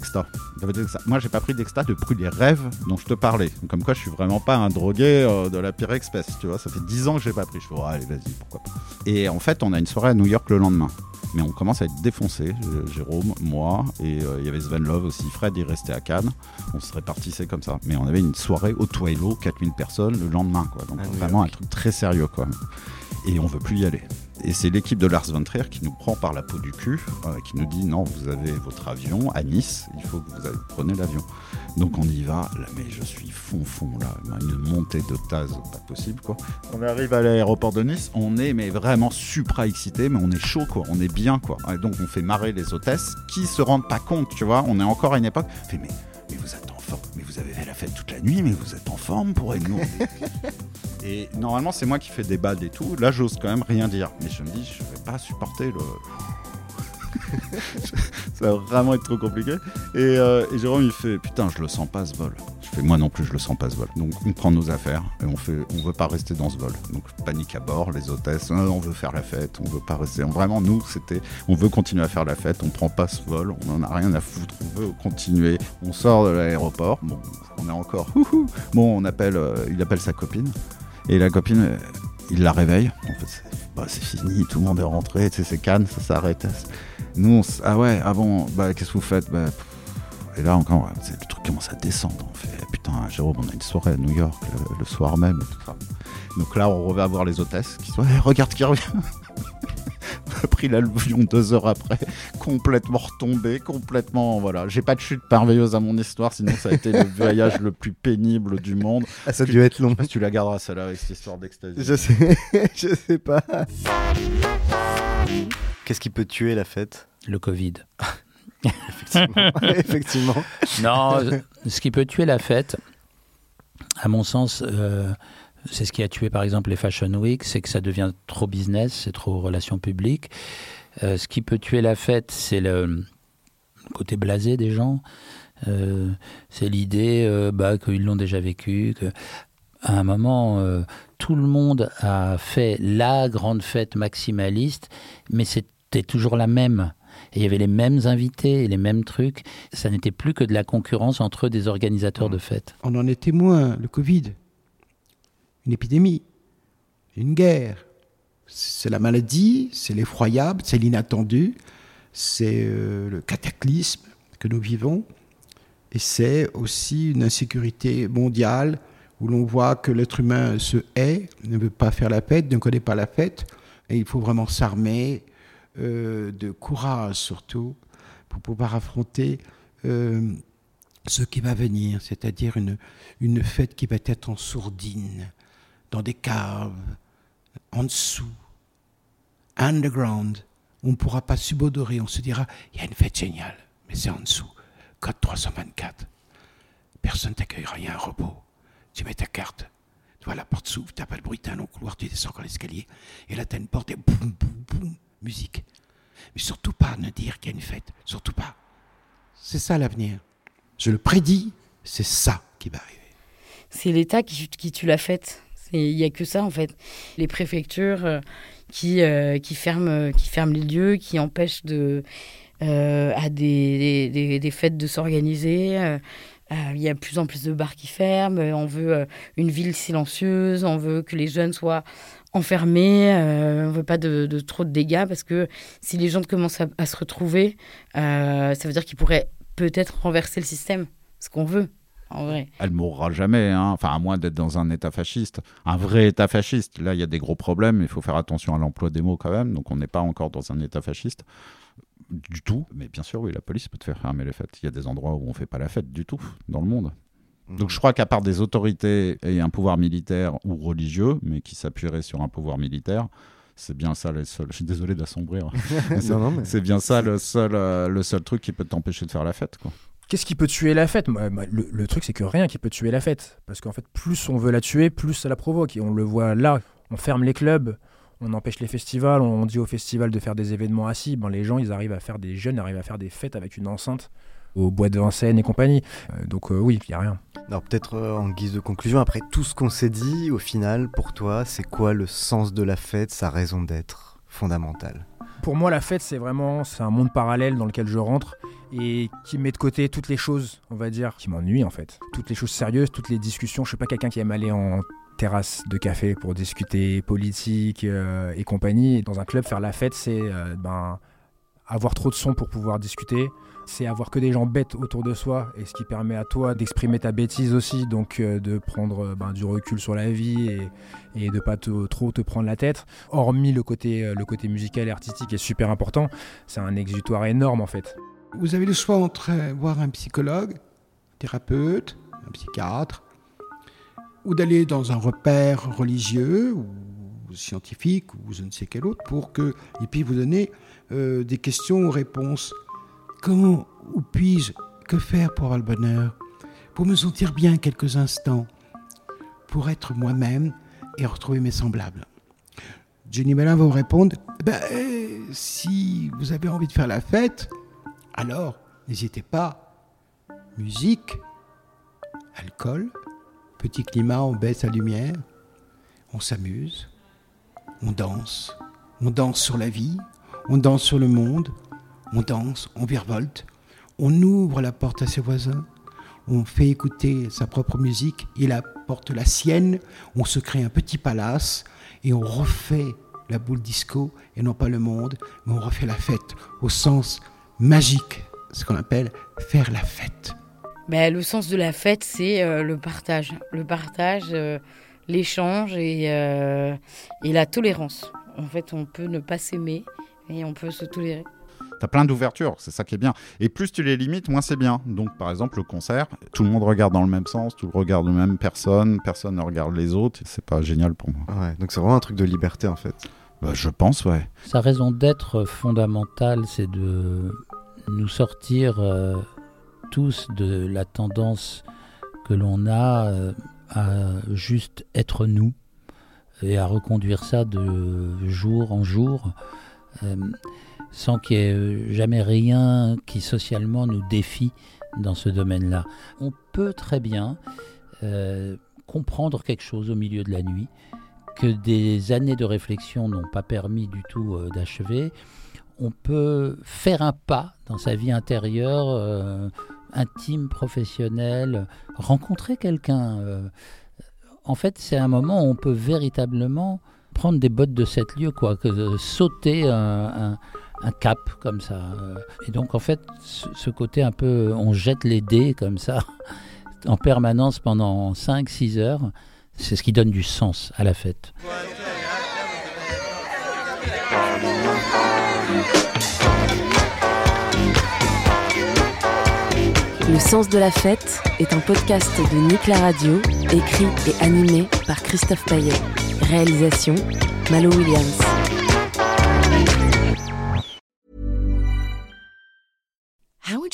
ça- Moi, j'ai pas pris d'exta depuis les rêves dont je te parlais. Donc, comme quoi, je suis vraiment pas un drogué euh, de la pire espèce. Tu vois, ça fait 10 ans que j'ai pas pris. Je fais, oh, allez, vas-y, pourquoi pas. Et en fait, on a une soirée à New York le lendemain. Mais on commence à être défoncé, Jérôme, moi, et euh, il y avait Sven Love aussi, Fred, il restait à Cannes. On se répartissait comme ça. Mais on avait une soirée au Twilo, 4000 personnes le lendemain, quoi. Donc New vraiment un truc très sérieux, quoi. Et on veut plus y aller. Et c'est l'équipe de Lars von Trier qui nous prend par la peau du cul, euh, qui nous dit non, vous avez votre avion à Nice, il faut que vous prenez l'avion. Donc on y va, là, mais je suis fond fond là, une montée de pas possible quoi. On arrive à l'aéroport de Nice, on est mais vraiment supra excité, mais on est chaud quoi, on est bien quoi. Et donc on fait marrer les hôtesses qui se rendent pas compte, tu vois, on est encore à une époque, on fait mais, mais vous êtes en forme, mais vous avez fait la fête toute la nuit, mais vous êtes en forme pour être nous. *laughs* Et normalement, c'est moi qui fais des balles et tout. Là, j'ose quand même rien dire. Mais je me dis, je vais pas supporter le. *laughs* ça va vraiment être trop compliqué. Et, euh, et Jérôme, il fait Putain, je le sens pas ce vol. Je fais Moi non plus, je le sens pas ce vol. Donc, on prend nos affaires et on fait On veut pas rester dans ce vol. Donc, panique à bord, les hôtesses, Euh, on veut faire la fête, on veut pas rester. Vraiment, nous, c'était On veut continuer à faire la fête, on prend pas ce vol, on en a rien à foutre, on veut continuer. On sort de l'aéroport, bon, on est encore. *laughs* Bon, on appelle, euh, il appelle sa copine. Et la copine, euh, il la réveille. En fait, c'est bah, c'est fini, tout le monde est rentré, c'est Cannes, ça s'arrête. Nous, on ah ouais, avant, bah, qu'est-ce que vous faites? Bah. Et là encore, le truc commence à descendre. On fait, putain, Jérôme, on a une soirée à New York le, le soir même. et tout ça. Donc là, on revient voir les hôtesses qui sont, *laughs* regarde qui revient. on a pris l'avion deux heures après, complètement retombé, complètement, voilà. J'ai pas de chute merveilleuse à mon histoire, sinon ça a été le *laughs* voyage le plus pénible du monde. Ah, ça a dû être long. je sais tu la garderas celle-là avec cette histoire d'extasie. Je sais, *laughs* je sais pas. Qu'est-ce qui peut tuer la fête? Le Covid. Effectivement. Effectivement. Non, ce qui peut tuer la fête, à mon sens, euh, c'est ce qui a tué par exemple les Fashion Week, c'est que ça devient trop business, c'est trop relations publiques. Euh, ce qui peut tuer la fête, c'est le, côté blasé des gens. Euh, c'est l'idée euh, bah, qu'ils l'ont déjà vécu, que à un moment, euh, tout le monde a fait la grande fête maximaliste, mais c'était toujours la même. Et il y avait les mêmes invités et les mêmes trucs. Ça n'était plus que de la concurrence entre des organisateurs de fêtes. On en est témoin, le Covid, une épidémie, une guerre. C'est la maladie, c'est l'effroyable, c'est l'inattendu, c'est euh, le cataclysme que nous vivons, et c'est aussi une insécurité mondiale où l'on voit que l'être humain se hait, ne veut pas faire la fête, ne connaît pas la fête, et il faut vraiment s'armer euh, de courage surtout pour pouvoir affronter euh, ce qui va venir, c'est-à-dire une, une fête qui va être en sourdine, dans des caves, en dessous, underground. On ne pourra pas subodorer, on se dira, il y a une fête géniale, mais c'est en dessous. Code 324. Personne t'accueillera, il y a un robot. Tu mets ta carte, tu vois, la porte s'ouvre, t'as pas le bruit, t'as un long couloir, tu descends encore l'escalier, et là t'as une porte et boum, boum, boum, musique. Mais surtout pas ne dire qu'il y a une fête, surtout pas. C'est ça l'avenir. Je le prédis, c'est ça qui va arriver. C'est l'État qui tue la fête. Il n'y a que ça, en fait. Les préfectures euh, qui, euh, qui, ferment, euh, qui ferment les lieux, qui empêchent de, à des, des, des- fêtes de s'organiser. Il y a de plus en plus de bars qui ferment. On veut une ville silencieuse. On veut que les jeunes soient enfermés. Euh, on veut pas de, de trop de dégâts parce que si les gens commencent à, se retrouver, ça veut dire qu'ils pourraient peut-être renverser le système. Ce qu'on veut, en vrai. Elle mourra jamais, hein. enfin à moins d'être dans un état fasciste, un vrai état fasciste. Là, il y a des gros problèmes, il faut faire attention à l'emploi des mots quand même, donc on n'est pas encore dans un état fasciste du tout. Mais bien sûr, oui, la police peut te faire fermer les fêtes. Il y a des endroits où on fait pas la fête du tout dans le monde. Donc je crois qu'à part des autorités et un pouvoir militaire ou religieux, mais qui s'appuierait sur un pouvoir militaire, c'est bien ça le seul. *laughs* Je suis désolé d'assombrir. *laughs* Mais- C'est bien ça le seul, euh, le seul truc qui peut t'empêcher de faire la fête. Quoi. Qu'est-ce qui peut tuer la fête? Le, le truc, c'est que rien qui peut tuer la fête. Parce qu'en fait, plus on veut la tuer, plus ça la provoque. Et on le voit là. On ferme les clubs, on empêche les festivals, on dit aux festivals de faire des événements assis. Ben, les gens, ils arrivent à faire des jeunes, arrivent à faire des fêtes avec une enceinte au bois de Vincennes et compagnie. Euh, donc euh, oui, il n'y a rien. Alors peut-être euh, en guise de conclusion, après tout ce qu'on s'est dit, au final, pour toi, c'est quoi le sens de la fête, sa raison d'être fondamentale? Pour moi, la fête, c'est vraiment c'est un monde parallèle dans lequel je rentre et qui met de côté toutes les choses, on va dire, qui m'ennuient en fait. Toutes les choses sérieuses, toutes les discussions. Je suis pas quelqu'un qui aime aller en terrasse de café pour discuter politique euh, et compagnie. Dans un club, faire la fête, c'est euh, ben, avoir trop de son pour pouvoir discuter. C'est avoir que des gens bêtes autour de soi et ce qui permet à toi d'exprimer ta bêtise aussi, donc euh, de prendre ben, du recul sur la vie et, et de pas trop te prendre la tête. Hormis le côté, le côté musical et artistique est super important, c'est un exutoire énorme en fait. Vous avez le choix entre voir un psychologue, thérapeute, un psychiatre, ou d'aller dans un repère religieux ou scientifique ou je ne sais quel autre pour qu'il puisse vous donner euh, des questions ou réponses. Comment ou puis-je que faire pour avoir le bonheur? Pour me sentir bien quelques instants, pour être moi-même et retrouver mes semblables. Jenny Melin va vous répondre, ben, si vous avez envie de faire la fête, alors n'hésitez pas. Musique, alcool, petit climat, on baisse la lumière, on s'amuse, on danse, on danse sur la vie, on danse sur le monde, on danse, on virevolte, on ouvre la porte à ses voisins, on fait écouter sa propre musique, il apporte la sienne, on se crée un petit palace et on refait la boule disco et non pas le monde, mais on refait la fête au sens magique, ce qu'on appelle faire la fête. Ben, le sens de la fête, c'est euh, le partage. Le partage, euh, l'échange et, euh, et la tolérance. En fait, on peut ne pas s'aimer et on peut se tolérer. T'as plein d'ouvertures, c'est ça qui est bien. Et plus tu les limites, moins c'est bien. Donc par exemple, le concert, tout le monde regarde dans le même sens, tout le monde regarde la même personne, personne ne regarde les autres. C'est pas génial pour moi. Ouais, donc c'est vraiment un truc de liberté en fait. Bah, je pense, ouais. Sa raison d'être fondamentale, c'est de nous sortir euh, tous de la tendance que l'on a euh, à juste être nous et à reconduire ça de jour en jour euh, sans qu'il n'y ait jamais rien qui socialement nous défie dans ce domaine-là. On peut très bien comprendre quelque chose au milieu de la nuit que des années de réflexion n'ont pas permis du tout euh, d'achever. On peut faire un pas dans sa vie intérieure, euh, intime, professionnelle, rencontrer quelqu'un. euh. en fait, c'est un moment où on peut véritablement prendre des bottes de sept lieues, quoi, sauter un, cap comme ça. Et donc, en fait, ce côté un peu, on jette les dés comme ça, *laughs* en permanence pendant 5-6 heures, c'est ce qui donne du sens à la fête. Le sens de la fête est un podcast de Nick la Radio, écrit et animé par Christophe Paillet. Réalisation Malo Williams.